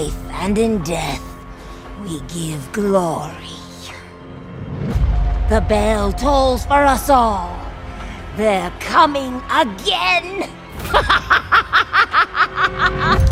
life and in death, we give glory. The bell tolls for us all. They're coming again!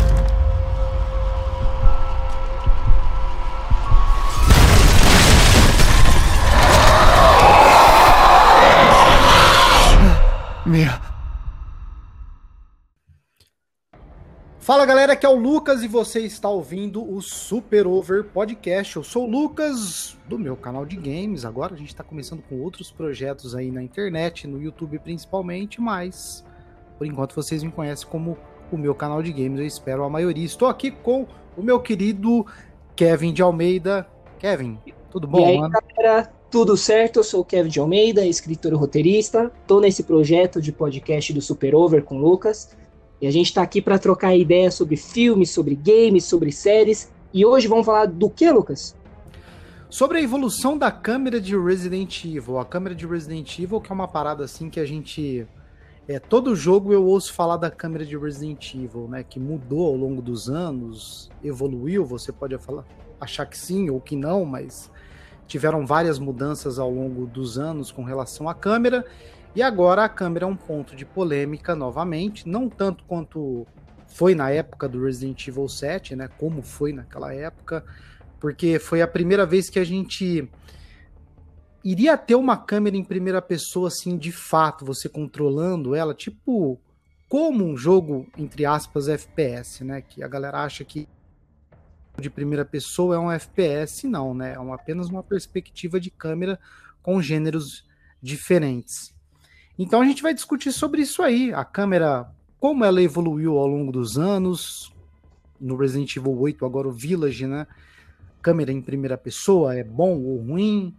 Fala galera, aqui é o Lucas e você está ouvindo o Super Over Podcast. Eu sou o Lucas do meu canal de games. Agora a gente está começando com outros projetos aí na internet, no YouTube principalmente, mas por enquanto vocês me conhecem como o meu canal de games. Eu espero a maioria. Estou aqui com o meu querido Kevin de Almeida. Kevin, tudo bom, e aí, mano? galera, tudo certo? Eu sou o Kevin de Almeida, escritor e roteirista. Tô nesse projeto de podcast do Super Over com o Lucas. E a gente tá aqui para trocar ideias sobre filmes, sobre games, sobre séries. E hoje vamos falar do que, Lucas? Sobre a evolução da câmera de Resident Evil. A câmera de Resident Evil, que é uma parada assim que a gente. É, todo jogo eu ouço falar da câmera de Resident Evil, né? Que mudou ao longo dos anos, evoluiu, você pode falar, achar que sim ou que não, mas tiveram várias mudanças ao longo dos anos com relação à câmera. E agora a câmera é um ponto de polêmica novamente, não tanto quanto foi na época do Resident Evil 7, né? Como foi naquela época, porque foi a primeira vez que a gente iria ter uma câmera em primeira pessoa, assim, de fato, você controlando ela, tipo como um jogo, entre aspas, FPS, né? Que a galera acha que de primeira pessoa é um FPS, não, né? É apenas uma perspectiva de câmera com gêneros diferentes. Então a gente vai discutir sobre isso aí, a câmera, como ela evoluiu ao longo dos anos, no Resident Evil 8, agora o Village, né? Câmera em primeira pessoa é bom ou ruim?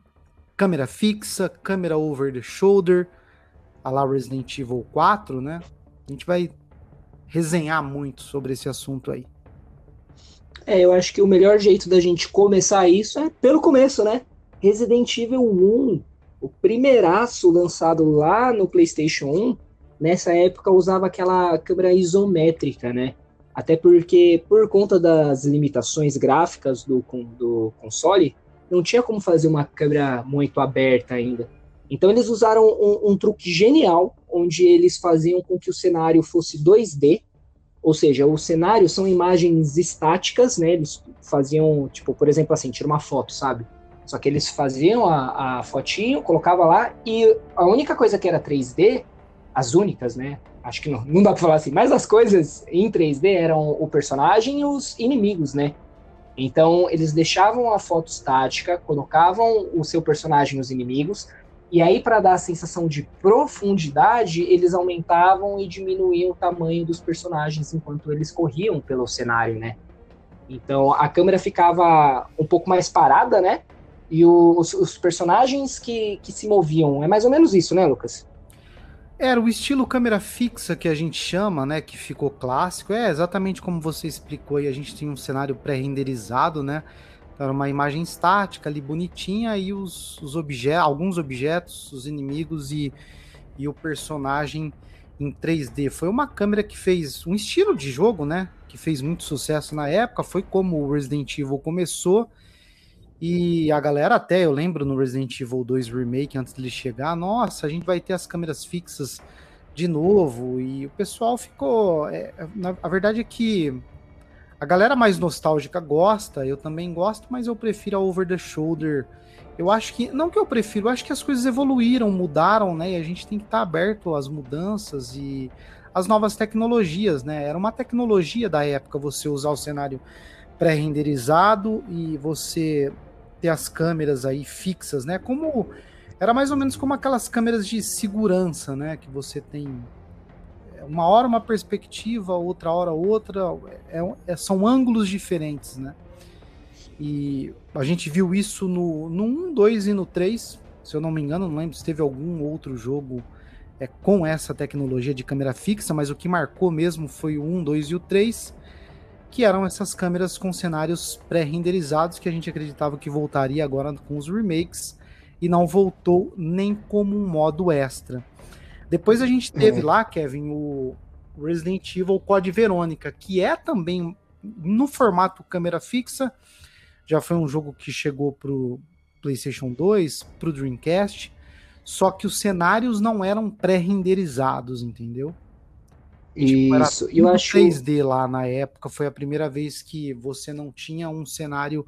Câmera fixa, câmera over the shoulder, a lá Resident Evil 4, né? A gente vai resenhar muito sobre esse assunto aí. É, eu acho que o melhor jeito da gente começar isso é pelo começo, né? Resident Evil 1 o primeiraço lançado lá no PlayStation 1, nessa época usava aquela câmera isométrica, né? Até porque, por conta das limitações gráficas do, do console, não tinha como fazer uma câmera muito aberta ainda. Então eles usaram um, um, truque genial, onde eles faziam com que o cenário fosse 2D, ou seja, o cenário são imagens estáticas, né? Eles faziam, tipo, por exemplo, assim, tira uma foto, sabe? Só que eles faziam a, a fotinho, colocava lá, e a única coisa que era 3D, as únicas, né? Acho que não, não dá pra falar assim, mas as coisas em 3D eram o personagem e os inimigos, né? Então, eles deixavam a foto estática, colocavam o seu personagem e os inimigos, e aí, para dar a sensação de profundidade, eles aumentavam e diminuíam o tamanho dos personagens enquanto eles corriam pelo cenário, né? Então, a câmera ficava um pouco mais parada, né? E os, os, personagens que, que se moviam. É mais ou menos isso, né, Lucas? Era o estilo câmera fixa que a gente chama, né, que ficou clássico. É exatamente como você explicou aí, a gente tinha um cenário pré-renderizado, né? Era uma imagem estática ali bonitinha e os, os objetos, alguns objetos, os inimigos e, e o personagem em 3D. Foi uma câmera que fez um estilo de jogo, né? Que fez muito sucesso na época. Foi como o Resident Evil começou e a galera até, eu lembro no Resident Evil 2 Remake, antes dele chegar, nossa, a gente vai ter as câmeras fixas de novo. E o pessoal ficou. É, na, a verdade é que a galera mais nostálgica gosta, eu também gosto, mas eu prefiro a over the shoulder. Eu acho que. Não que eu prefiro, eu acho que as coisas evoluíram, mudaram, né? E a gente tem que estar aberto às mudanças e às novas tecnologias, né? Era uma tecnologia da época você usar o cenário pré-renderizado e você ter as câmeras aí fixas, né? Como era mais ou menos como aquelas câmeras de segurança, né? Que você tem é, uma hora uma perspectiva, outra hora outra, é, é, são ângulos diferentes, né? E a gente viu isso no, no 1, 2 e no 3, se eu não me engano, não lembro se teve algum outro jogo é, com essa tecnologia de câmera fixa, mas o que marcou mesmo foi o 1, 2 e o 3 que eram essas câmeras com cenários pré-renderizados que a gente acreditava que voltaria agora com os remakes e não voltou nem como um modo extra. Depois a gente teve é. lá, Kevin, o Resident Evil Code Verônica, que é também no formato câmera fixa. Já foi um jogo que chegou pro PlayStation 2, pro Dreamcast, só que os cenários não eram pré-renderizados, entendeu? Tipo, Isso, eu acho 3D lá na época, foi a primeira vez que você não tinha um cenário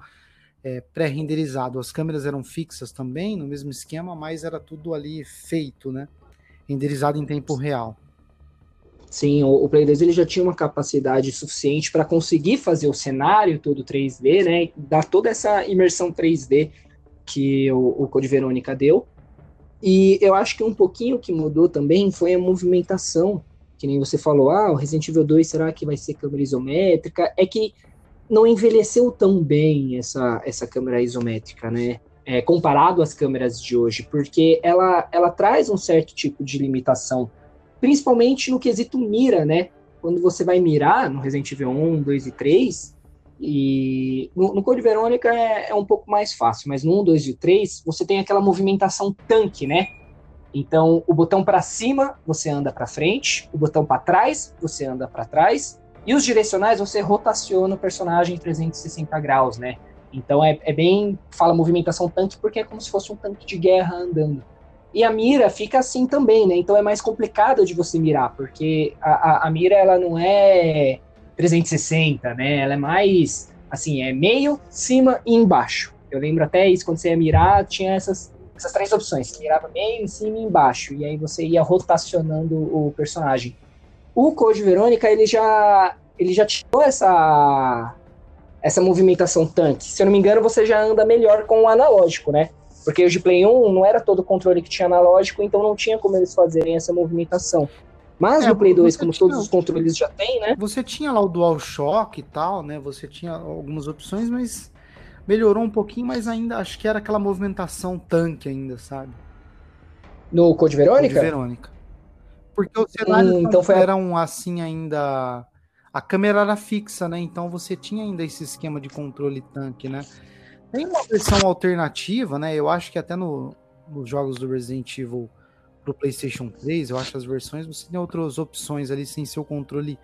é, pré-renderizado. As câmeras eram fixas também, no mesmo esquema, mas era tudo ali feito, né? Renderizado em tempo real. Sim, o, o Play 2 ele já tinha uma capacidade suficiente para conseguir fazer o cenário todo 3D, né? Dar toda essa imersão 3D que o, o Code Verônica deu. E eu acho que um pouquinho que mudou também foi a movimentação, que nem você falou, ah, o Resident Evil 2 será que vai ser câmera isométrica? É que não envelheceu tão bem essa, essa câmera isométrica, né? É, comparado às câmeras de hoje, porque ela, ela traz um certo tipo de limitação, principalmente no quesito mira, né? Quando você vai mirar no Resident Evil 1, 2 e 3, e no, no Code Verônica é, é, um pouco mais fácil, mas no 1, 2 e 3 você tem aquela movimentação tanque, né? Então, o botão para cima você anda para frente, o botão para trás você anda para trás, e os direcionais você rotaciona o personagem em 360 graus, né? Então é, é bem. Fala movimentação tanque porque é como se fosse um tanque de guerra andando. E a mira fica assim também, né? Então é mais complicado de você mirar, porque a, a, a mira ela não é 360, né? Ela é mais assim, é meio, cima e embaixo. Eu lembro até isso, quando você ia mirar, tinha essas, essas três opções, que mirava meio, em cima e embaixo, e aí você ia rotacionando o personagem. O Code Verônica, ele já, ele já tirou essa, essa movimentação tanque. Se eu não me engano, você já anda melhor com o analógico, né? Porque o de Play 1 não era todo controle que tinha analógico, então não tinha como eles fazerem essa movimentação. Mas é, no Play 2, como tinha, todos os controles já tem, né? Você tinha lá o DualShock e tal, né? Você tinha algumas opções, mas melhorou um pouquinho, mas ainda acho que era aquela movimentação tanque ainda, sabe? No Code Verônica? Code Verônica. Porque os cenários hum, então foi... eram assim ainda. A câmera era fixa, né? Então você tinha ainda esse esquema de controle tanque, né? Tem uma versão alternativa, né? Eu acho que até no, nos jogos do Resident Evil pro PlayStation 3, eu acho as versões você tem outras opções ali sem ser o controle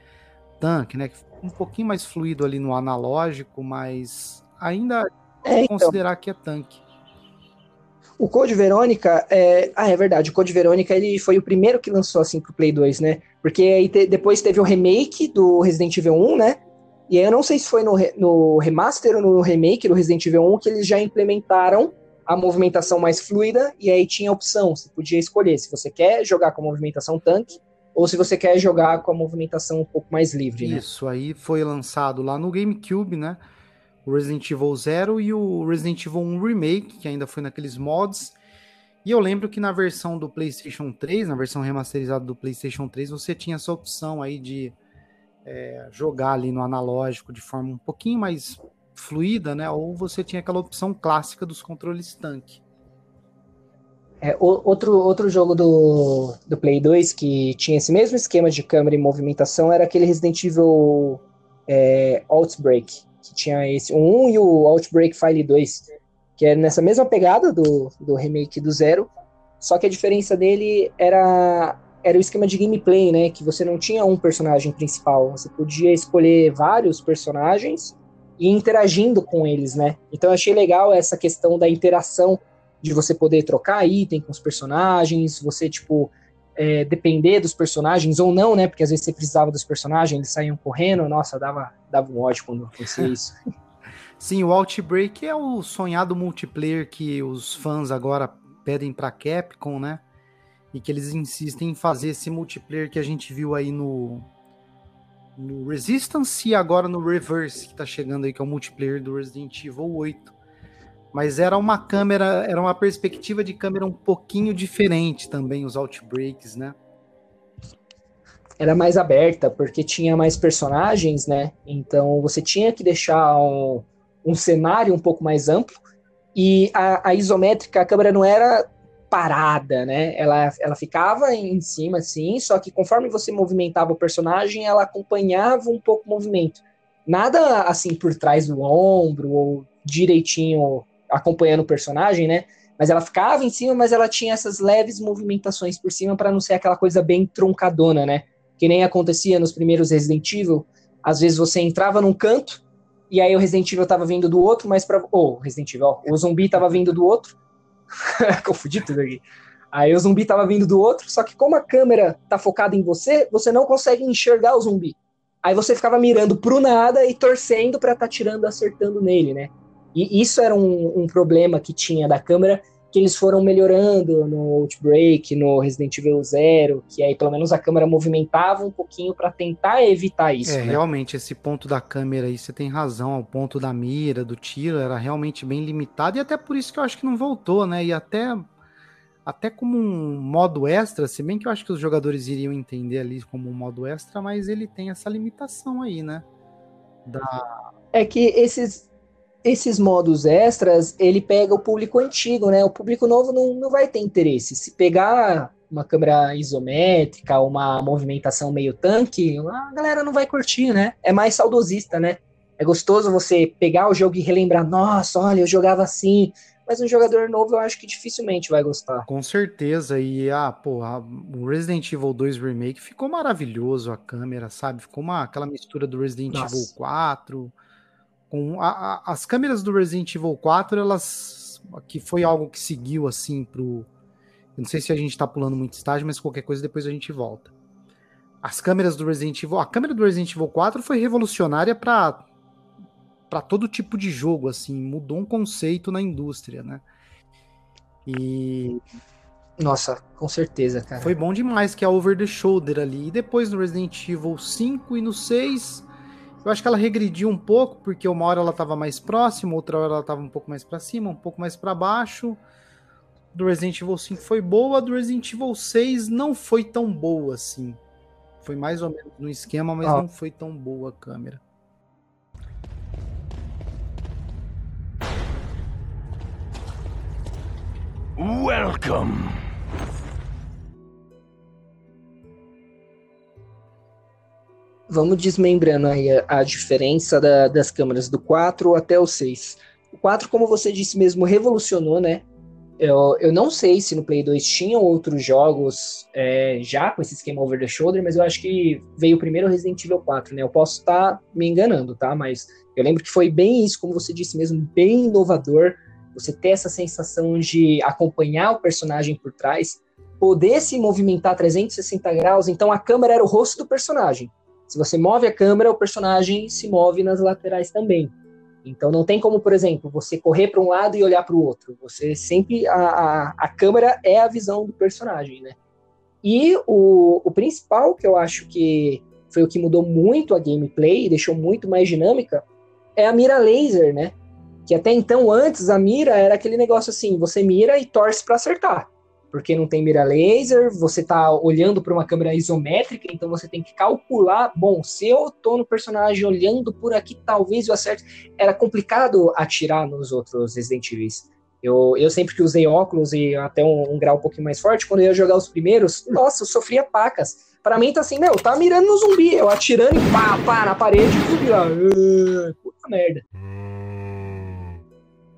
tanque, né? Um pouquinho mais fluido ali no analógico, mas ainda é, então. considerar que é tanque. O Code Verônica, é... ah, é verdade, o Code Verônica ele foi o primeiro que lançou assim pro Play 2, né? Porque aí te... depois teve o remake do Resident Evil 1, né? E aí eu não sei se foi no, re... no remaster ou no remake do Resident Evil 1 que eles já implementaram a movimentação mais fluida, e aí tinha a opção, você podia escolher se você quer jogar com a movimentação tanque, ou se você quer jogar com a movimentação um pouco mais livre, né? Isso, aí foi lançado lá no GameCube, né? O Resident Evil 0 e o Resident Evil 1 Remake, que ainda foi naqueles mods. E eu lembro que na versão do PlayStation 3, na versão remasterizada do PlayStation 3, você tinha essa opção aí de é, jogar ali no analógico de forma um pouquinho mais fluida, né? Ou você tinha aquela opção clássica dos controles tanque. É, outro, outro jogo do, do Play 2 que tinha esse mesmo esquema de câmera e movimentação era aquele Resident Evil é, Outbreak, que tinha esse 1 e o Outbreak File 2, que era nessa mesma pegada do, do remake do Zero, só que a diferença dele era era o esquema de gameplay, né? Que você não tinha um personagem principal, você podia escolher vários personagens e interagindo com eles, né? Então eu achei legal essa questão da interação de você poder trocar item com os personagens, você, tipo, é, depender dos personagens ou não, né? Porque às vezes você precisava dos personagens, eles saíam correndo, nossa, dava, dava um ódio quando acontecia isso. Sim, o Outbreak é o sonhado multiplayer que os fãs agora pedem para Capcom, né? E que eles insistem em fazer esse multiplayer que a gente viu aí no no Resistance e agora no Reverse, que tá chegando aí, que é o multiplayer do Resident Evil 8. Mas era uma câmera, era uma perspectiva de câmera um pouquinho diferente também, os Outbreaks, né? Era mais aberta, porque tinha mais personagens, né? Então você tinha que deixar um, um cenário um pouco mais amplo. E a, a isométrica, a câmera não era parada, né? Ela, ela ficava em cima, assim, só que conforme você movimentava o personagem, ela acompanhava um pouco o movimento. Nada assim por trás do ombro ou direitinho acompanhando o personagem, né? Mas ela ficava em cima, mas ela tinha essas leves movimentações por cima para não ser aquela coisa bem truncadona, né? Que nem acontecia nos primeiros Resident Evil. Às vezes você entrava num canto, e aí o Resident Evil tava vindo do outro, mas pra. Ô, oh, Resident Evil, ó, o zumbi tava vindo do outro. Confundi tudo aqui. Aí o zumbi tava vindo do outro, só que como a câmera tá focada em você, você não consegue enxergar o zumbi. Aí você ficava mirando pro nada e torcendo para tá tirando, acertando nele, né? E isso era um, um, problema que tinha da câmera, que eles foram melhorando no Outbreak, no Resident Evil Zero, que aí pelo menos a câmera movimentava um pouquinho para tentar evitar isso. É, né? realmente, esse ponto da câmera aí, você tem razão, o ponto da mira, do tiro, era realmente bem limitado, e até por isso que eu acho que não voltou, né? E até até como um modo extra, se bem que eu acho que os jogadores iriam entender ali como um modo extra, mas ele tem essa limitação aí, né? Da... É que esses, esses modos extras, ele pega o público antigo, né? O público novo não, não vai ter interesse. Se pegar uma câmera isométrica, uma movimentação meio tanque, a galera não vai curtir, né? É mais saudosista, né? É gostoso você pegar o jogo e relembrar, nossa, olha, eu jogava assim, mas um jogador novo eu acho que dificilmente vai gostar. Com certeza, e ah, pô, a, o Resident Evil 2 Remake ficou maravilhoso a câmera, sabe? Ficou uma, aquela mistura do Resident Nossa. Evil 4 com a, a, as câmeras do Resident Evil 4, elas que foi algo que seguiu assim pro eu não sei se a gente tá pulando muito estágio, mas qualquer coisa depois a gente volta. As câmeras do Resident Evil, a câmera do Resident Evil 4 foi revolucionária para para todo tipo de jogo, assim, mudou um conceito na indústria, né? E. Nossa, com certeza, cara. Foi bom demais que é over the shoulder ali. E depois no Resident Evil 5 e no 6, eu acho que ela regrediu um pouco, porque uma hora ela tava mais próxima, outra hora ela tava um pouco mais para cima, um pouco mais para baixo. Do Resident Evil 5 foi boa, do Resident Evil 6 não foi tão boa assim. Foi mais ou menos no esquema, mas ah. não foi tão boa a câmera. Welcome. Vamos desmembrando aí a, a diferença da, das câmeras do 4 até o 6. O 4, como você disse mesmo, revolucionou, né? Eu, eu não sei se no Play 2 tinham outros jogos é, já com esse esquema over the shoulder, mas eu acho que veio primeiro Resident Evil 4, né? Eu posso estar tá me enganando, tá? Mas eu lembro que foi bem isso, como você disse mesmo, bem inovador você ter essa sensação de acompanhar o personagem por trás, poder se movimentar 360 graus, então a câmera era o rosto do personagem. Se você move a câmera, o personagem se move nas laterais também. Então não tem como, por exemplo, você correr para um lado e olhar para o outro. Você sempre a, a, a, câmera é a visão do personagem, né? E o, o principal que eu acho que foi o que mudou muito a gameplay e deixou muito mais dinâmica é a mira laser, né? Que até então, antes, a mira era aquele negócio assim: você mira e torce para acertar. Porque não tem mira laser, você tá olhando para uma câmera isométrica, então você tem que calcular. Bom, se eu tô no personagem olhando por aqui, talvez eu acerte. Era complicado atirar nos outros Resident Evil. Eu, eu sempre que usei óculos e até um, um, grau um pouquinho mais forte, quando eu ia jogar os primeiros, nossa, eu sofria pacas. Para mim tá assim, meu, tá mirando no zumbi, eu atirando e pá, pá, na parede e o zumbi lá. Uh, puta merda.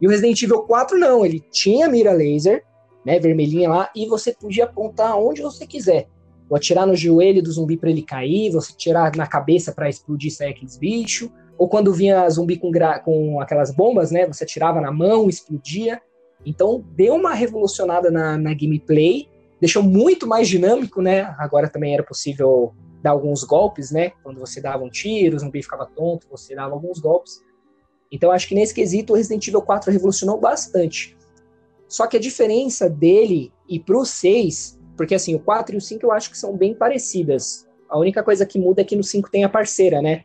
E o Resident Evil 4 não, ele tinha mira laser, né, vermelhinha lá, e você podia apontar onde você quiser. Ou atirar no joelho do zumbi para ele cair, você tirar na cabeça para explodir sair aqueles bichos, ou quando vinha zumbi com, com aquelas bombas, né, você atirava na mão, explodia. Então deu uma revolucionada na, na gameplay, deixou muito mais dinâmico, né? Agora também era possível dar alguns golpes, né? Quando você dava um tiro, o zumbi ficava tonto, você dava alguns golpes. Então acho que nesse quesito o Resident Evil 4 revolucionou bastante. Só que a diferença dele e pro 6, porque assim, o 4 e o 5 eu acho que são bem parecidas. A única coisa que muda é que no 5 tem a parceira, né?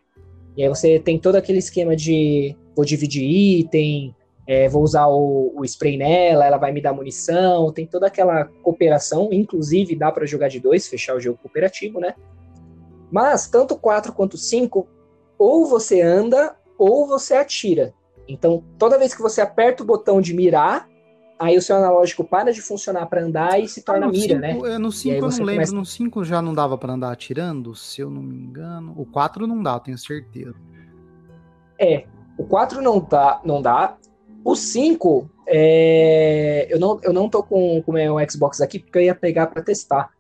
E aí você tem todo aquele esquema de vou dividir item, é, vou usar o, o, spray nela, ela vai me dar munição, tem toda aquela cooperação, inclusive dá para jogar de dois, fechar o jogo cooperativo, né? Mas tanto o 4 quanto o 5, ou você anda ou você atira. Então, toda vez que você aperta o botão de mirar, aí o seu analógico para de funcionar para andar e se torna ah, mira, cinco, né? É, no 5 eu não lembro, começa... no 5 já não dava para andar atirando, se eu não me engano. O 4 não dá, tenho certeza. É, o 4 não dá, não dá. O 5, é... eu, não, eu não tô com o meu Xbox aqui porque eu ia pegar para testar.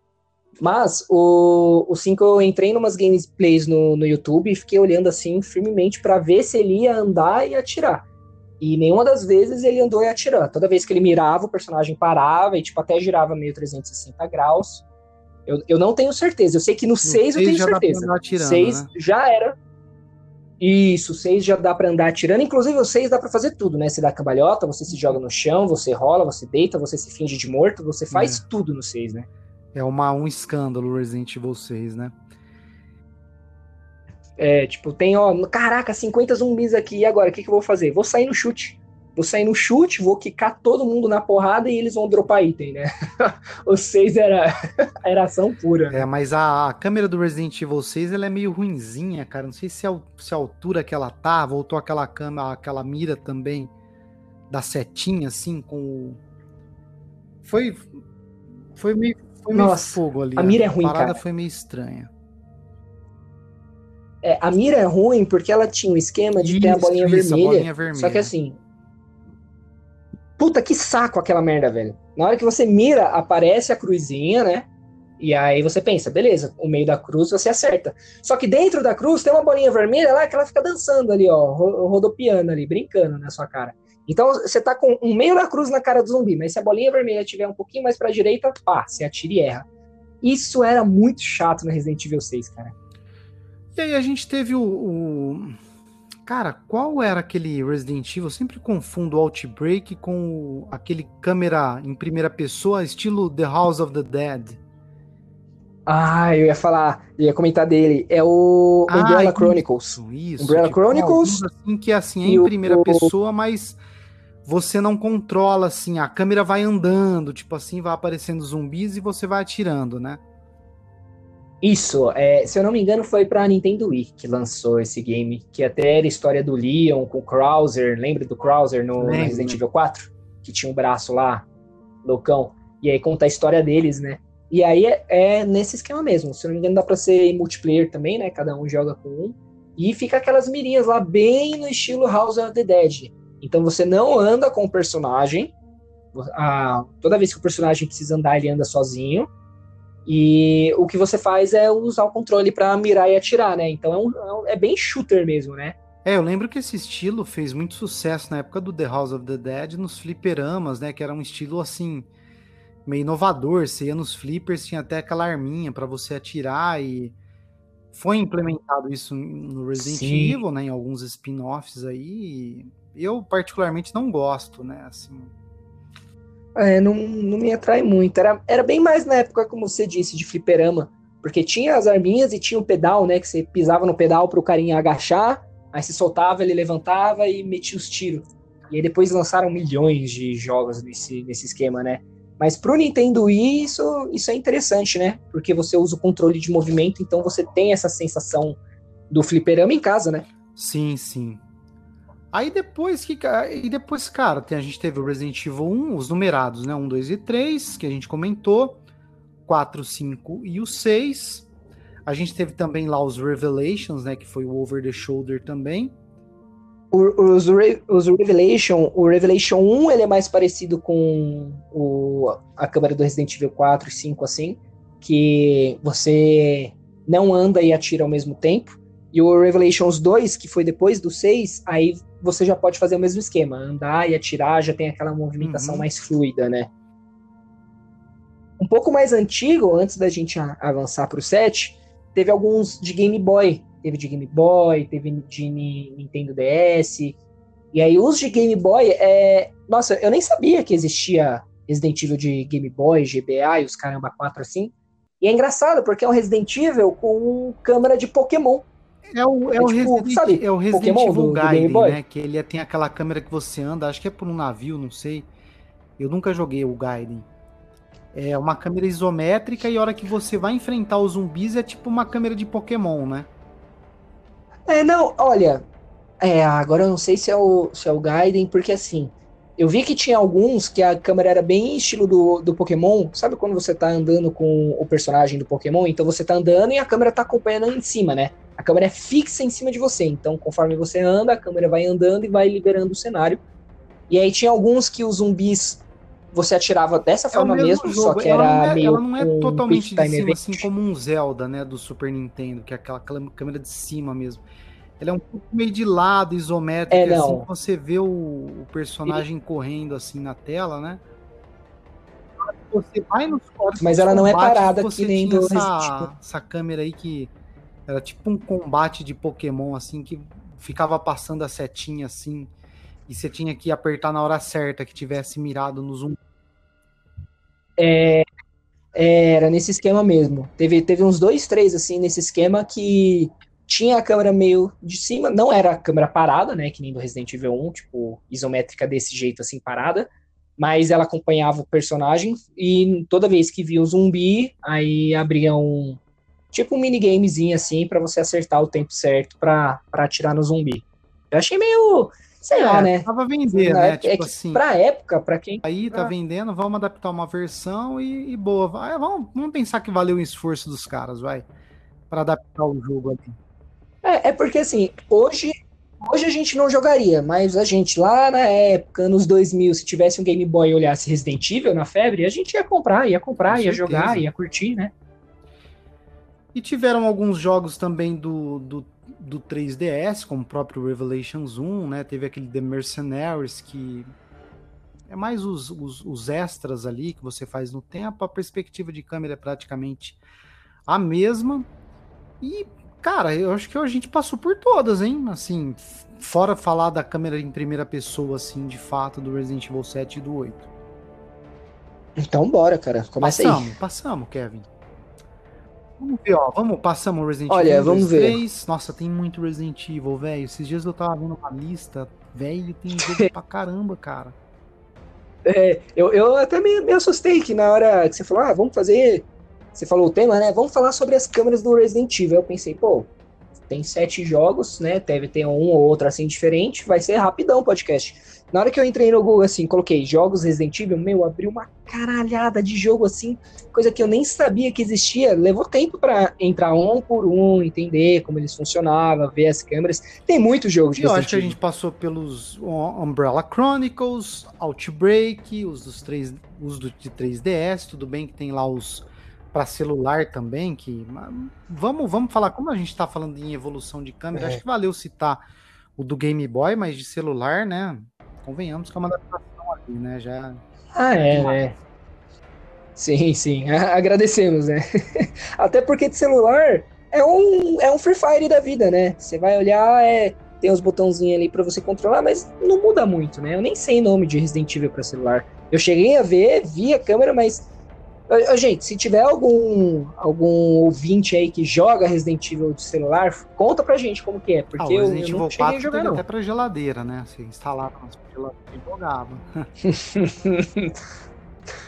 Mas o, o 5 eu entrei numas gameplays no, no YouTube e fiquei olhando assim firmemente para ver se ele ia andar e atirar. E nenhuma das vezes ele andou e atirou. Toda vez que ele mirava, o personagem parava e tipo até girava meio 360 graus. Eu, eu não tenho certeza. Eu sei que no 6 eu tenho certeza. 6 né? já era. Isso, 6 já dá para andar atirando. Inclusive, o 6 dá para fazer tudo, né? Você dá cambalhota, você se joga no chão, você rola, você deita, você se finge de morto, você faz é. tudo no 6, né? É uma, um escândalo Resident Evil 6, né? É, tipo, tem, ó, caraca, 50 zumbis aqui, e agora? O que, que eu vou fazer? Vou sair no chute. Vou sair no chute, vou quicar todo mundo na porrada e eles vão dropar item, né? o 6 era, era ação pura. É, mas a, a, câmera do Resident Evil 6 ela é meio ruinzinha, cara. Não sei se, a, se a altura que ela tá, voltou aquela câmera, aquela mira também da setinha, assim, com o... Foi, foi meio, foi meio Nossa, fogo ali. A mira é ruim, A parada cara. foi meio estranha. É, a mira é ruim porque ela tinha um esquema de isso, ter a bolinha, isso, vermelha, a bolinha vermelha. Só que assim. Puta que saco aquela merda, velho. Na hora que você mira, aparece a cruzinha, né? E aí você pensa, beleza, o meio da cruz você acerta. Só que dentro da cruz tem uma bolinha vermelha lá que ela fica dançando ali, ó, rodopiando ali, brincando na sua cara. Então você tá com um meio da cruz na cara do zumbi, mas se a bolinha vermelha estiver um pouquinho mais pra direita, pá, você atira e erra. Isso era muito chato no Resident Evil 6, cara. E aí a gente teve o, o, Cara, qual era aquele Resident Evil? Eu sempre confundo o Outbreak com aquele câmera em primeira pessoa, estilo The House of the Dead. Ah, eu ia falar, eu ia comentar dele. É o ah, Umbrella Chronicles. Isso, Umbrella tipo, Chronicles. Assim, que é assim, é em primeira o... pessoa, mas você não controla assim, a câmera vai andando, tipo assim, vai aparecendo zumbis e você vai atirando, né? Isso, é, se eu não me engano, foi pra Nintendo Wii que lançou esse game, que até era a história do Leon com o Krauser, lembra do Krauser no, no Resident Evil 4? Que tinha um braço lá, loucão, e aí conta a história deles, né? E aí é, é, nesse esquema mesmo, se eu não me engano dá pra ser multiplayer também, né? Cada um joga com um, e fica aquelas mirinhas lá bem no estilo House of the Dead. Então você não anda com o personagem, a, toda vez que o personagem precisa andar, ele anda sozinho, e o que você faz é usar o controle para mirar e atirar, né? Então é, um, é bem shooter mesmo, né? É, eu lembro que esse estilo fez muito sucesso na época do The House of the Dead nos fliperamas, né? Que era um estilo assim, meio inovador. Você ia nos flippers, tinha até aquela arminha para você atirar e foi implementado isso no Resident Sim. Evil, né? Em alguns spin-offs aí. Eu particularmente não gosto, né? Assim, é, não, não me atrai muito. Era, era bem mais na época, como você disse, de fliperama. Porque tinha as arminhas e tinha o pedal, né? Que você pisava no pedal pro carinha agachar, aí se soltava, ele levantava e metia os tiros. E aí depois lançaram milhões de jogos nesse, nesse esquema, né? Mas pro Nintendo Wii, isso, isso é interessante, né? Porque você usa o controle de movimento, então você tem essa sensação do fliperama em casa, né? Sim, sim. Aí depois que. E depois, cara, tem, a gente teve o Resident Evil 1, os numerados, né? 1, 2 e 3, que a gente comentou. 4, 5 e o 6. A gente teve também lá os Revelations, né? Que foi o Over the Shoulder também. Os, os Revelation, o Revelation 1 ele é mais parecido com o, a câmera do Resident Evil 4 e 5, assim, que você não anda e atira ao mesmo tempo. E o Revelations 2, que foi depois do 6, aí você já pode fazer o mesmo esquema, andar e atirar, já tem aquela movimentação uhum. mais fluida, né? Um pouco mais antigo, antes da gente avançar para o 7, teve alguns de Game Boy. Teve de Game Boy, teve de Nintendo DS. E aí, os de Game Boy, é... nossa, eu nem sabia que existia Resident Evil de Game Boy, GBA e os caramba 4 assim. E é engraçado, porque é um Resident Evil com câmera de Pokémon. É o, é, é o tipo, Resident, sabe, é o Resident Evil do, Gaiden, né? Que ele tem aquela câmera que você anda, acho que é por um navio, não sei. Eu nunca joguei o Gaiden. É uma câmera isométrica e a hora que você vai enfrentar os zumbis é tipo uma câmera de Pokémon, né? É, não, olha. É, agora eu não sei se é o, se é o Gaiden, porque assim. Eu vi que tinha alguns que a câmera era bem estilo do, do Pokémon. Sabe quando você tá andando com o personagem do Pokémon? Então você tá andando e a câmera tá acompanhando em cima, né? A câmera é fixa em cima de você. Então, conforme você anda, a câmera vai andando e vai liberando o cenário. E aí tinha alguns que os zumbis você atirava dessa É forma mesmo mesmo, só que Ela era não é, meio ela não é totalmente de cima, Event. assim como um Zelda, né, do Super Nintendo, que é aquela câmera de cima mesmo. Ele é um pouco meio de lado, isométrico, É, assim, você vê o, o personagem correndo assim na tela, né? Você vai nos cortes Mas ela não é parada você que nem do essa, Evil. essa câmera aí que era tipo um combate de Pokémon, assim, que ficava passando a setinha assim, e você tinha que apertar na hora certa, que tivesse mirado no zoom. É, era nesse esquema mesmo. Teve, teve uns dois, três, assim, nesse esquema que tinha a câmera meio de cima, não era a câmera parada, né, que nem do Resident Evil 1, tipo, isométrica desse jeito, assim, parada, mas ela acompanhava o personagem e toda vez que via o zumbi, aí abria um, tipo um minigamezinho, assim, pra você acertar o tempo certo pra, pra atirar no zumbi. Eu achei meio, sei lá, É, né, Tava vender, Na né? época- é Tipo que assim. pra época, pra quem Aí tá Ah. vendendo, vamos adaptar uma versão e, e boa. Vai, vamos, vamos pensar que valeu o esforço dos caras, vai. Pra adaptar o jogo ali. É, é porque assim, hoje, hoje a gente não jogaria, mas a gente lá na época, anos 2000, se tivesse um Game Boy e olhasse Resident Evil na febre, a gente ia comprar, ia comprar, Com ia certeza. jogar, ia curtir, né? E tiveram alguns jogos também do, do, do 3DS, como o próprio Revelations 1, né? Teve aquele The Mercenaries, que é mais os, os, os extras ali que você faz no tempo. A perspectiva de câmera é praticamente a mesma. E, cara, eu acho que a gente passou por todas, hein? Assim, fora falar da câmera em primeira pessoa, assim, de fato, do Resident Evil 7 e do 8. Então bora, cara, começa aí. Passamos, passamos, Kevin. Vamos ver, ó. Vamos, passamos o Resident Olha, Evil 1, vamos 2, ver. 3. Nossa, tem muito Resident Evil, velho. Esses dias eu tava vendo uma lista, velho, tem jogo pra caramba, cara. É, eu, eu até me, me assustei que na hora que você falou, ah, vamos fazer. Você falou o tema, né? Vamos falar sobre as câmeras do Resident Evil. Eu pensei, pô, tem sete jogos, né? Deve ter um ou outro assim diferente, vai ser rapidão o podcast. Na hora que eu entrei no Google, assim, coloquei jogos Resident Evil, meu, abriu uma caralhada de jogo assim, coisa que eu nem sabia que existia. Levou tempo pra entrar um por um, entender como eles funcionavam, ver as câmeras. Tem muito jogo de eu Resident acho que a Evil. gente passou pelos um- Umbrella Chronicles, Outbreak, os dos 3, os do, de 3DS, tudo bem que tem lá os para celular também, que vamos, vamos falar, como a gente tá falando em evolução de câmera, É. acho que valeu citar o do Game Boy, mas de celular, né? Convenhamos que é uma adaptação ali, né? Já Ah, é, né? Sim, sim. Agradecemos, né? Até porque de celular é um, é um Free Fire da vida, né? Você vai olhar, é, tem os botãozinhos ali pra você controlar, mas não muda muito, né? Eu nem sei nome de Resident Evil pra celular. Eu cheguei a ver, vi a câmera, mas. Gente, se tiver algum, algum ouvinte aí que joga Resident Evil de celular, conta pra gente como que é, Ah, porque o eu, eu não cheguei a 4 jogar, não. até pra geladeira, né? Você instalava na geladeira e jogava.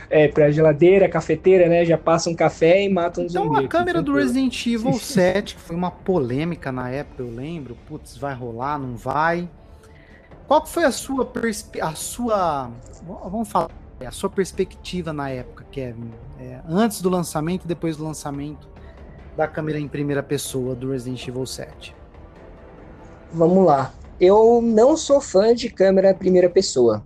É, pra geladeira, cafeteira, né? Já passa um café e mata um Então zumbi. a aqui, câmera do. Resident Evil 7, que foi uma polêmica na época, eu lembro. Putz, vai rolar, não vai. Qual foi a sua perspe- a sua vamos falar a sua perspectiva na época, Kevin? É, antes do lançamento e depois do lançamento da câmera em primeira pessoa do Resident Evil 7. Vamos lá. Eu não sou fã de câmera primeira pessoa.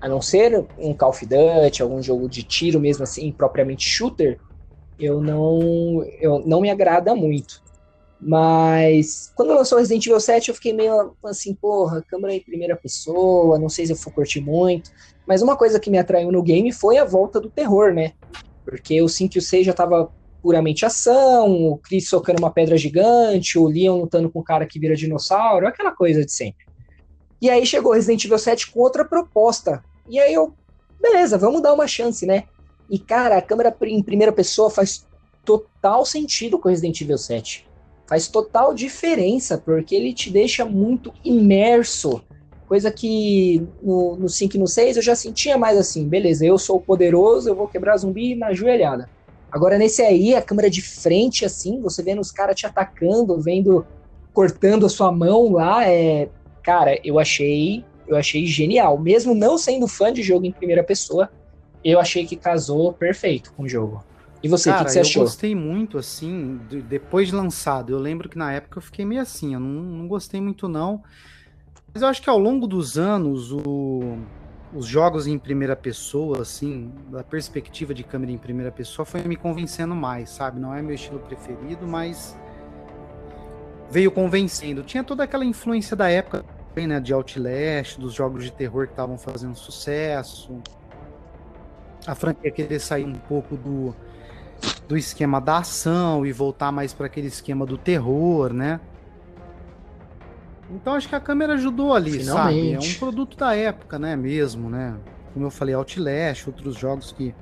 A não ser um Call of Duty, algum jogo de tiro mesmo assim, propriamente shooter, eu não, eu não me agrada muito. Mas quando lançou Resident Evil 7, eu fiquei meio assim, porra, câmera em primeira pessoa, não sei se eu for curtir muito. Mas uma coisa que me atraiu no game foi a volta do terror, né? Porque o 5 e o 6 já tava puramente ação, o Chris socando uma pedra gigante, o Leon lutando com o cara que vira dinossauro, aquela coisa de sempre. E aí chegou Resident Evil 7 com outra proposta. E aí eu, beleza, vamos dar uma chance, né? E cara, a câmera em primeira pessoa faz total sentido com Resident Evil 7. Faz total diferença, porque ele te deixa muito imerso. Coisa que no, no 5 e no 6 eu já sentia mais assim, beleza, eu sou o poderoso, eu vou quebrar zumbi na joelhada. Agora nesse aí, a câmera de frente, assim, você vendo os caras te atacando, vendo, cortando a sua mão lá, é. Cara, eu achei. Eu achei genial. Mesmo não sendo fã de jogo em primeira pessoa, eu achei que casou perfeito com o jogo. E você, o que, que você eu achou? gostei muito, assim, de- depois de lançado. Eu lembro que na época eu fiquei meio assim, eu não, não gostei muito não. Mas eu acho que ao longo dos anos, o, os jogos em primeira pessoa, assim, da perspectiva de câmera em primeira pessoa, foi me convencendo mais, sabe? Não é meu estilo preferido, mas veio convencendo. Tinha toda aquela influência da época, né, de Outlast, dos jogos de terror que estavam fazendo sucesso. A franquia querer sair um pouco do, do esquema da ação e voltar mais para aquele esquema do terror, né? Então acho que a câmera ajudou ali, Finalmente. sabe? É um produto da época, né, mesmo, né? Como eu falei, Outlast, outros jogos que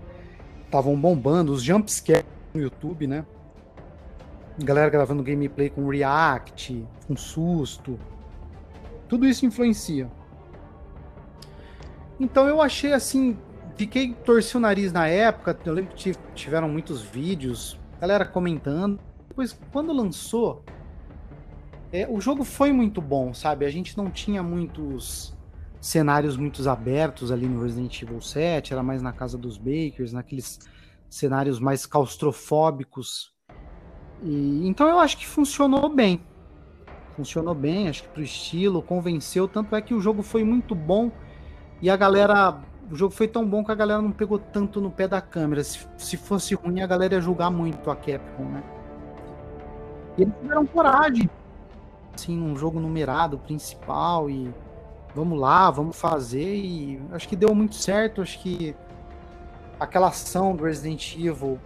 estavam bombando, os jumpscares no YouTube, né? Galera gravando gameplay com react, com susto. Tudo isso influencia. Então eu achei assim, fiquei torci o nariz na época, eu lembro que tiveram muitos vídeos, galera comentando. Depois quando lançou, é, o jogo foi muito bom, sabe? A gente não tinha muitos cenários muito abertos ali no Resident Evil 7, era mais na casa dos Bakers, naqueles cenários mais claustrofóbicos. E, então eu acho que funcionou bem. Funcionou bem, acho que pro estilo, convenceu, tanto é que o jogo foi muito bom e a galera. O jogo foi tão bom que a galera não pegou tanto no pé da câmera. Se, se fosse ruim, a galera ia julgar muito a Capcom, né? E eles tiveram coragem assim, um jogo numerado principal e vamos lá, vamos fazer e acho que deu muito certo, acho que aquela ação do Resident Evil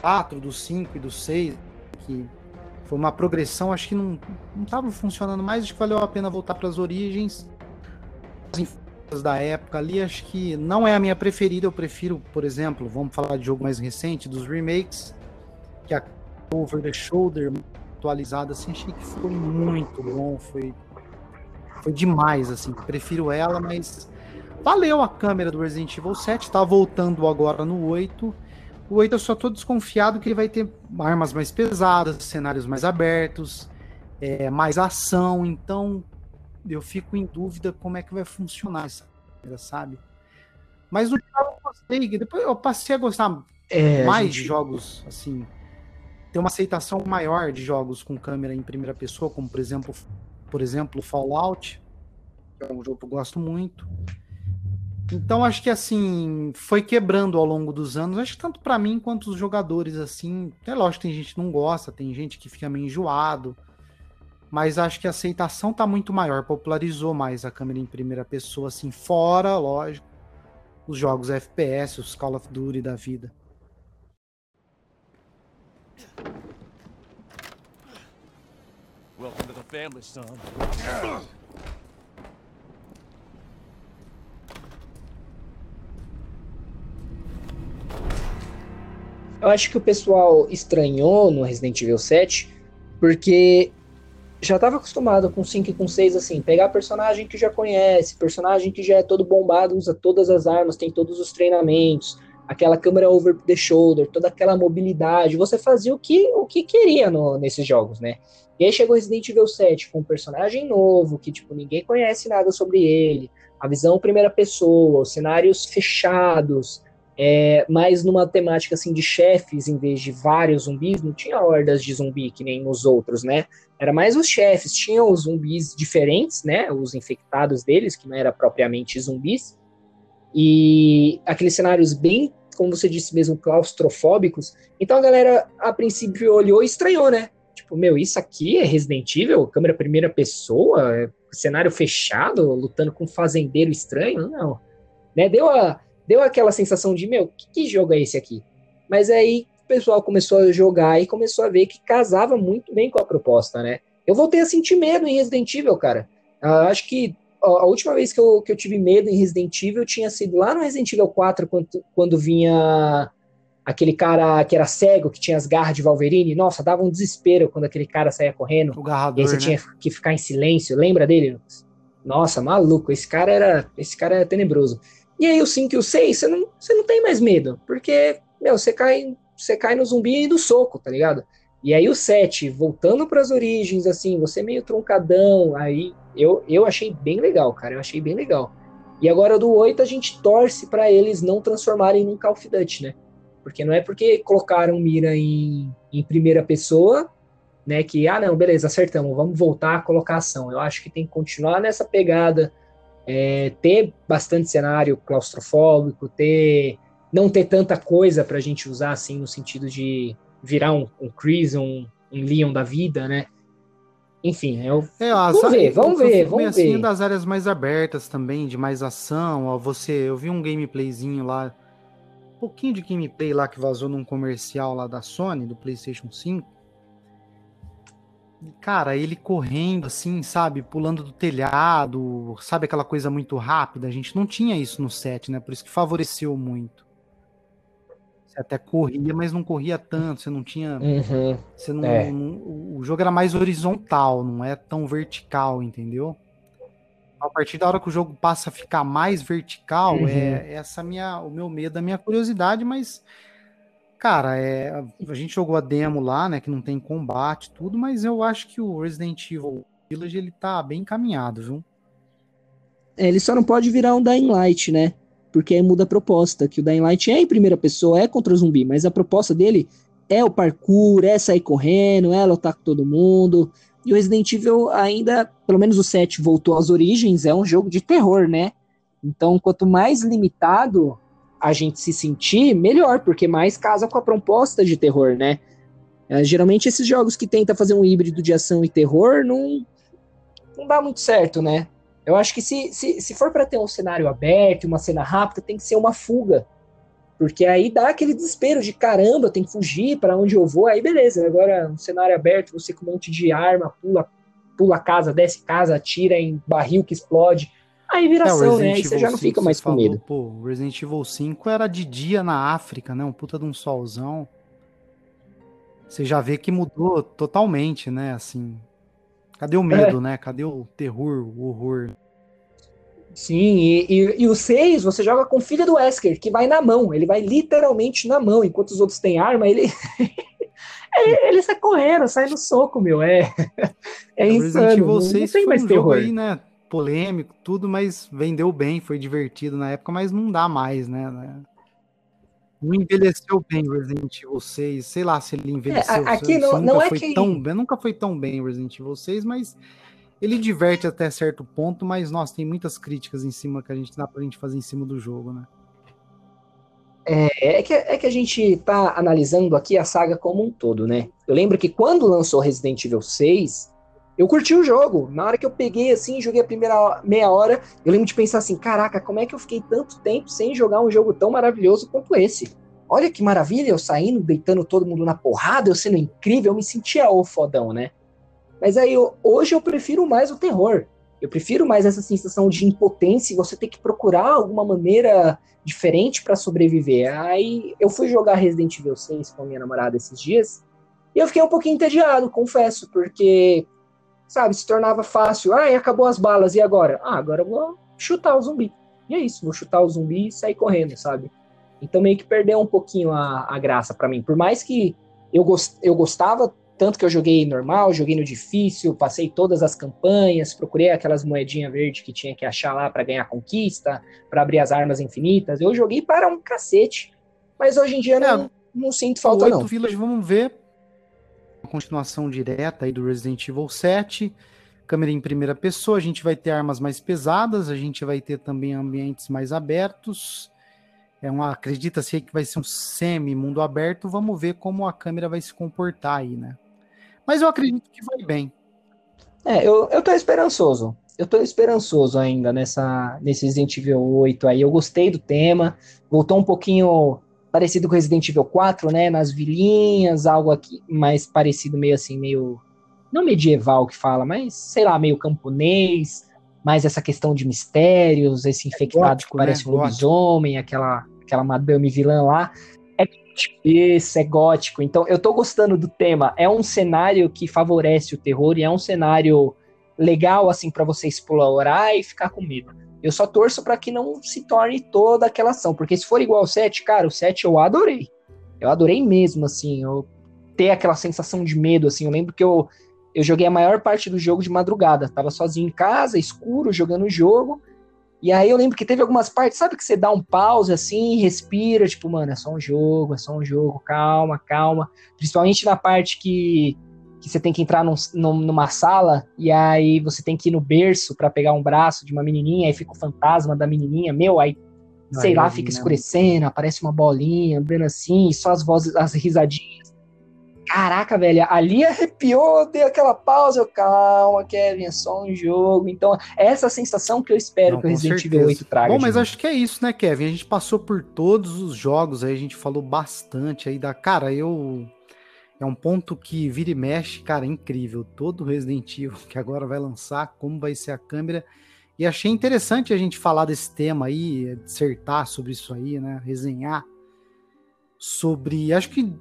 4, do 5 e do 6, que foi uma progressão, acho que não estava funcionando mais, acho que valeu a pena voltar para as origens as da época ali, acho que não é a minha preferida, eu prefiro, por exemplo, vamos falar de jogo mais recente, dos remakes, que é Over the Shoulder, atualizada, assim, achei que foi muito bom, foi, foi demais, assim, prefiro ela, mas valeu a câmera do Resident Evil 7, tá voltando agora no 8, o 8 eu só tô desconfiado que ele vai ter armas mais pesadas, cenários mais abertos, é, mais ação, então eu fico em dúvida como é que vai funcionar essa câmera, sabe? Mas no geral eu gostei, depois eu passei a gostar é, mais gente... de jogos, assim, tem uma aceitação maior de jogos com câmera em primeira pessoa, como por exemplo, por exemplo, Fallout, que é um jogo que eu gosto muito. Então acho que assim foi quebrando ao longo dos anos, acho que tanto para mim quanto os jogadores assim. É lógico tem gente que não gosta, tem gente que fica meio enjoado, mas acho que a aceitação tá muito maior, popularizou mais a câmera em primeira pessoa assim, fora, lógico, os jogos FPS, os Call of Duty da vida. Welcome to the family, son. Eu acho que o pessoal estranhou no Resident Evil 7 porque já estava acostumado com 5 e com 6 assim, pegar personagem que já conhece, personagem que já é todo bombado, usa todas as armas, tem todos os treinamentos, aquela câmera over the shoulder, toda aquela mobilidade, você fazia o que, o que queria no, nesses jogos, né? E aí chegou Resident Evil 7 com um personagem novo, que tipo, ninguém conhece nada sobre ele, a visão primeira pessoa, os cenários fechados, é, mais numa temática assim de chefes em vez de vários zumbis, não tinha hordas de zumbi que nem nos outros, né? Era mais os chefes, tinham os zumbis diferentes, né? Os infectados deles, que não era propriamente zumbis, e aqueles cenários bem, como você disse mesmo, claustrofóbicos. Então a galera, a princípio, olhou e estranhou, né? Tipo, meu, isso aqui é Resident Evil? Câmera primeira pessoa? É cenário fechado? Lutando com um fazendeiro estranho? Não. Né? Deu, a, deu aquela sensação de, meu, que, que jogo é esse aqui? Mas aí o pessoal começou a jogar e começou a ver que casava muito bem com a proposta, né? Eu voltei a sentir medo em Resident Evil, cara. Uh, acho que a última vez que eu, que eu tive medo em Resident Evil tinha sido lá no Resident Evil 4, quando, quando vinha aquele cara que era cego, que tinha as garras de Wolverine. Nossa, dava um desespero quando aquele cara saía correndo. O garrador, e aí você né? tinha que ficar em silêncio. Lembra dele, Lucas? Nossa, maluco. Esse cara era, esse cara era tenebroso. E aí o 5 e o 6, você não, você não tem mais medo, porque, meu, você cai, você cai no zumbi e do soco, tá ligado? E aí o 7, voltando para as origens, assim, você meio troncadão, aí eu, eu achei bem legal, cara, eu achei bem legal. E agora do 8 a gente torce para eles não transformarem num Call of Duty, né? Porque não é porque colocaram mira em, em primeira pessoa, né, que, ah, não, beleza, acertamos, vamos voltar à colocação. Eu acho que tem que continuar nessa pegada é, ter bastante cenário claustrofóbico, ter não ter tanta coisa para a gente usar assim no sentido de virar um, um Chris, um, um Leon da vida, né? Enfim, eu, é, ó, vamos ver, vamos ver, vamos assim ver. das áreas mais abertas também, de mais ação, ó, você, eu vi um gameplayzinho lá, um pouquinho de gameplay lá que vazou num comercial lá da Sony, do PlayStation 5. Cara, ele correndo assim, sabe, pulando do telhado, sabe aquela coisa muito rápida, a gente não tinha isso no set, né? Por isso que favoreceu muito. Você até corria, mas não corria tanto, você não tinha. Uhum, você não, é. não, o jogo era mais horizontal, não é tão vertical, entendeu? A partir da hora que o jogo passa a ficar mais vertical, uhum. é essa minha, o meu medo, a minha curiosidade, mas cara, é, a gente jogou a demo lá, né, que não tem combate, tudo, mas eu acho que o Resident Evil Village ele tá bem encaminhado, viu? É, ele só não pode virar um Dying Light, né? Porque aí muda a proposta, que o Dying Light é em primeira pessoa, é contra o zumbi, mas a proposta dele é o parkour, é sair correndo, é lutar com todo mundo. E o Resident Evil ainda, pelo menos o 7 voltou às origens, é um jogo de terror, né? Então, quanto mais limitado a gente se sentir, melhor, porque mais casa com a proposta de terror, né? É, geralmente esses jogos que tentam fazer um híbrido de ação e terror não, não dá muito certo, né? Eu acho que se, se, se for para ter um cenário aberto, uma cena rápida, tem que ser uma fuga. Porque aí dá aquele desespero de caramba, tem que fugir para onde eu vou, aí beleza. Agora, um cenário aberto, você com um monte de arma, pula, pula casa, desce casa, atira em barril que explode. Aí vira é, ação, né? Aí você já não fica mais com medo. Pô, Resident Evil 5 era de dia na África, né? Um puta de um solzão. Você já vê que mudou totalmente, né? Assim, Cadê o medo, é. né? Cadê o terror, o horror? Sim, e, e, e o 6 você joga com o filho do Wesker, que vai na mão, ele vai literalmente na mão, enquanto os outros têm arma, ele. ele, ele sai correndo, sai no soco, meu. É, é insano. Resident Evil 6 não, não foi um terror. jogo aí, né? Polêmico, tudo, mas vendeu bem, foi divertido na época, mas não dá mais, né? Não envelheceu bem Resident Evil 6. Sei lá se ele envelheceu. É, aqui não, não é foi que... tão bem, nunca foi tão bem Resident Evil 6, mas ele diverte até certo ponto, mas nossa, tem muitas críticas em cima que a gente dá pra gente fazer em cima do jogo, né? É, é, que, é que a gente tá analisando aqui a saga como um todo, né? Eu lembro que quando lançou Resident Evil 6, eu curti o jogo. Na hora que eu peguei assim, joguei a primeira meia hora, eu lembro de pensar assim: caraca, como é que eu fiquei tanto tempo sem jogar um jogo tão maravilhoso quanto esse? Olha que maravilha, eu saindo, deitando todo mundo na porrada, eu sendo incrível, eu me sentia o fodão, né? Mas aí eu, hoje eu prefiro mais o terror. Eu prefiro mais essa sensação de impotência e você ter que procurar alguma maneira diferente para sobreviver. Aí eu fui jogar Resident Evil 6 com a minha namorada esses dias e eu fiquei um pouquinho entediado, confesso, porque sabe, se tornava fácil. Ah, e acabou as balas, e agora? Ah, agora eu vou chutar o zumbi. E é isso, vou chutar o zumbi e sair correndo, sabe? Então meio que perdeu um pouquinho a, a graça para mim. Por mais que eu, gost, eu gostava, tanto que eu joguei normal, joguei no difícil, passei todas as campanhas, procurei aquelas moedinhas verdes que tinha que achar lá para ganhar conquista, para abrir as armas infinitas. Eu joguei para um cacete. Mas hoje em dia é, não, não sinto falta, não. Village, vamos ver continuação direta aí do Resident Evil 7. Câmera em primeira pessoa, a gente vai ter armas mais pesadas, a gente vai ter também ambientes mais abertos. É uma, acredita-se que vai ser um semi-mundo aberto. Vamos ver como a câmera vai se comportar aí, né? Mas eu acredito que vai bem. É, eu, eu tô esperançoso. Eu tô esperançoso ainda nessa, nesse Resident Evil 8 aí. Eu gostei do tema. Voltou um pouquinho parecido com Resident Evil 4, né? Nas vilinhas, algo aqui mais parecido, meio assim, meio. Não medieval que fala, mas sei lá, meio camponês, mais essa questão de mistérios, esse é infectado é gótico, que parece né? um lobisomem, aquela, aquela madame vilã lá. É isso, é gótico. Então, eu tô gostando do tema. É um cenário que favorece o terror e é um cenário legal, assim, para você explorar e ficar com medo. Eu só torço para que não se torne toda aquela ação, porque se for igual ao 7, cara, o 7 eu adorei. Eu adorei mesmo, assim, eu ter aquela sensação de medo, assim. Eu lembro que eu, eu joguei a maior parte do jogo de madrugada. Tava sozinho em casa, escuro, jogando o jogo. E aí eu lembro que teve algumas partes, sabe que você dá um pause assim, respira, tipo, mano, é só um jogo, é só um jogo, calma, calma. Principalmente na parte que que você tem que entrar num, numa sala e aí você tem que ir no berço para pegar um braço de uma menininha, aí fica o fantasma da menininha, meu, aí sei lá, fica né? escurecendo, aparece uma bolinha andando assim, só as vozes, as risadinhas. Caraca, velho, ali arrepiou, deu aquela pausa, eu, calma, Kevin, é só um jogo. Então, é essa sensação que eu espero Não, que o Resident certeza. Evil 8 traga. Bom, mas acho que é isso, né, Kevin? A gente passou por todos os jogos aí, a gente falou bastante aí da. Cara, eu. É um ponto que vira e mexe, cara, incrível. Todo Resident Evil que agora vai lançar, como vai ser a câmera. E achei interessante a gente falar desse tema aí, dissertar sobre isso aí, né? Resenhar sobre. Acho que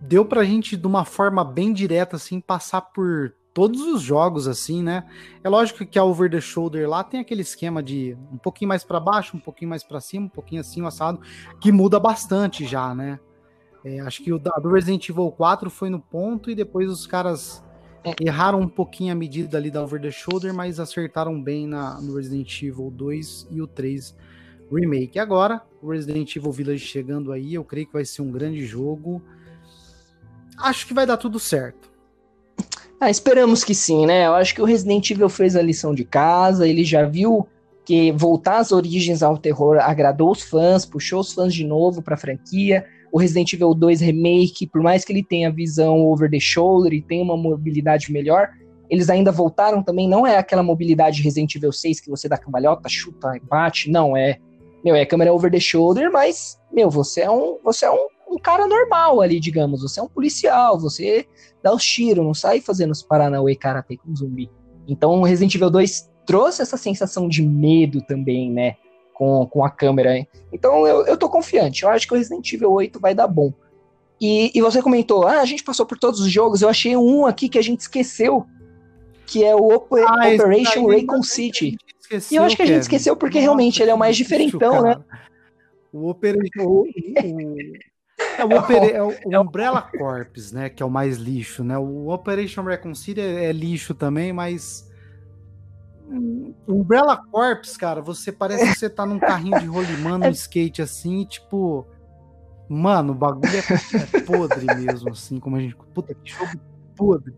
deu pra gente, de uma forma bem direta, assim, passar por todos os jogos, assim, né? É lógico que a Over the Shoulder lá tem aquele esquema de um pouquinho mais para baixo, um pouquinho mais para cima, um pouquinho assim, assado, que muda bastante já, né? É, acho que o da, do Resident Evil 4 foi no ponto e depois os caras é. erraram um pouquinho a medida ali da Over the Shoulder, mas acertaram bem na, no Resident Evil 2 e o 3 Remake. Agora, o Resident Evil Village chegando aí, eu creio que vai ser um grande jogo acho que vai dar tudo certo. Ah, esperamos que sim, né? Eu acho que o Resident Evil fez a lição de casa, ele já viu que voltar às origens ao terror agradou os fãs, puxou os fãs de novo para a franquia. O Resident Evil 2 Remake, por mais que ele tenha visão over the shoulder e tenha uma mobilidade melhor, eles ainda voltaram também, não é aquela mobilidade Resident Evil 6 que você dá cambalhota, chuta e bate, não, é, meu, é câmera over the shoulder, mas, meu, você é um, você é um um cara normal ali, digamos. Você é um policial, você dá os tiros, não sai fazendo os Paranauê Karate com zumbi. Então, o Resident Evil 2 trouxe essa sensação de medo também, né? Com, com a câmera. Hein? Então, eu, eu tô confiante. Eu acho que o Resident Evil 8 vai dar bom. E, e você comentou, ah, a gente passou por todos os jogos. Eu achei um aqui que a gente esqueceu, que é o Op ah, Operation Raycon City. Esqueceu, e eu acho que a gente esqueceu porque Nossa, realmente ele é o mais diferentão, né? O Operation. É o, Opera, é o, o Umbrella Corps, né? Que é o mais lixo, né? O Operation Reconcile é, é lixo também, mas. O Umbrella Corps, cara, você parece que você tá num carrinho de rolimã, no skate assim, tipo. Mano, o bagulho é, é, podre mesmo, assim, como a gente. Puta, que jogo podre.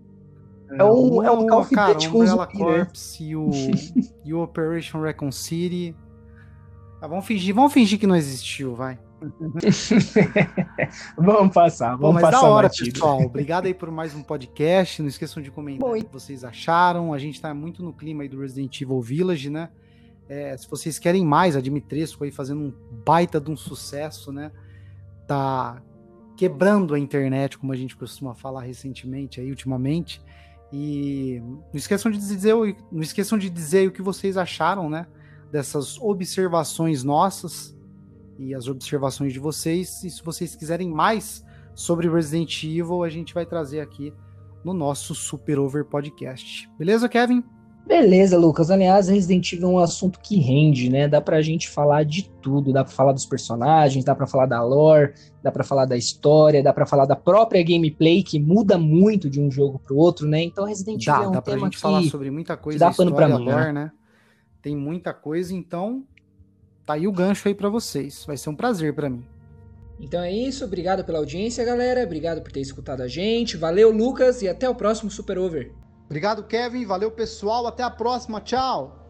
É um, é um Call of Duty com Umbrella zumbi, né? Corps né? e, o, e o Operation Reconcile. Ah, vamos fingir, vamos fingir que não existiu, vai. vamos passar, vamos Bom, mas passar. Da hora, batido. pessoal. Obrigado aí por mais um podcast. Não esqueçam de comentar Bom, o que vocês acharam. A gente tá muito no clima aí do Resident Evil Village, né? É, se vocês querem mais, a Dimitrescu aí fazendo um baita de um sucesso, né? Tá quebrando a internet, como a gente costuma falar recentemente aí, ultimamente. E não esqueçam de dizer, não esqueçam de dizer o que vocês acharam, né? Dessas observações nossas e as observações de vocês. E se vocês quiserem mais sobre Resident Evil, a gente vai trazer aqui no nosso Super Over Podcast. Beleza, Kevin? Beleza, Lucas. Aliás, Resident Evil é um assunto que rende, né? Dá pra gente falar de tudo. Dá pra falar dos personagens, dá pra falar da lore, dá pra falar da história, dá pra falar da própria gameplay, que muda muito de um jogo pro outro, né? Então, Resident Evil é um dá tema pra gente que falar sobre muita coisa, dá pano pra lore, né? Tem muita coisa, então Tá aí o gancho aí para vocês. Vai ser um prazer para mim. Então é isso, obrigado pela audiência, galera. Obrigado por ter escutado a gente. Valeu, Lucas, e até o próximo Super Over. Obrigado, Kevin. Valeu, pessoal. Até a próxima. Tchau.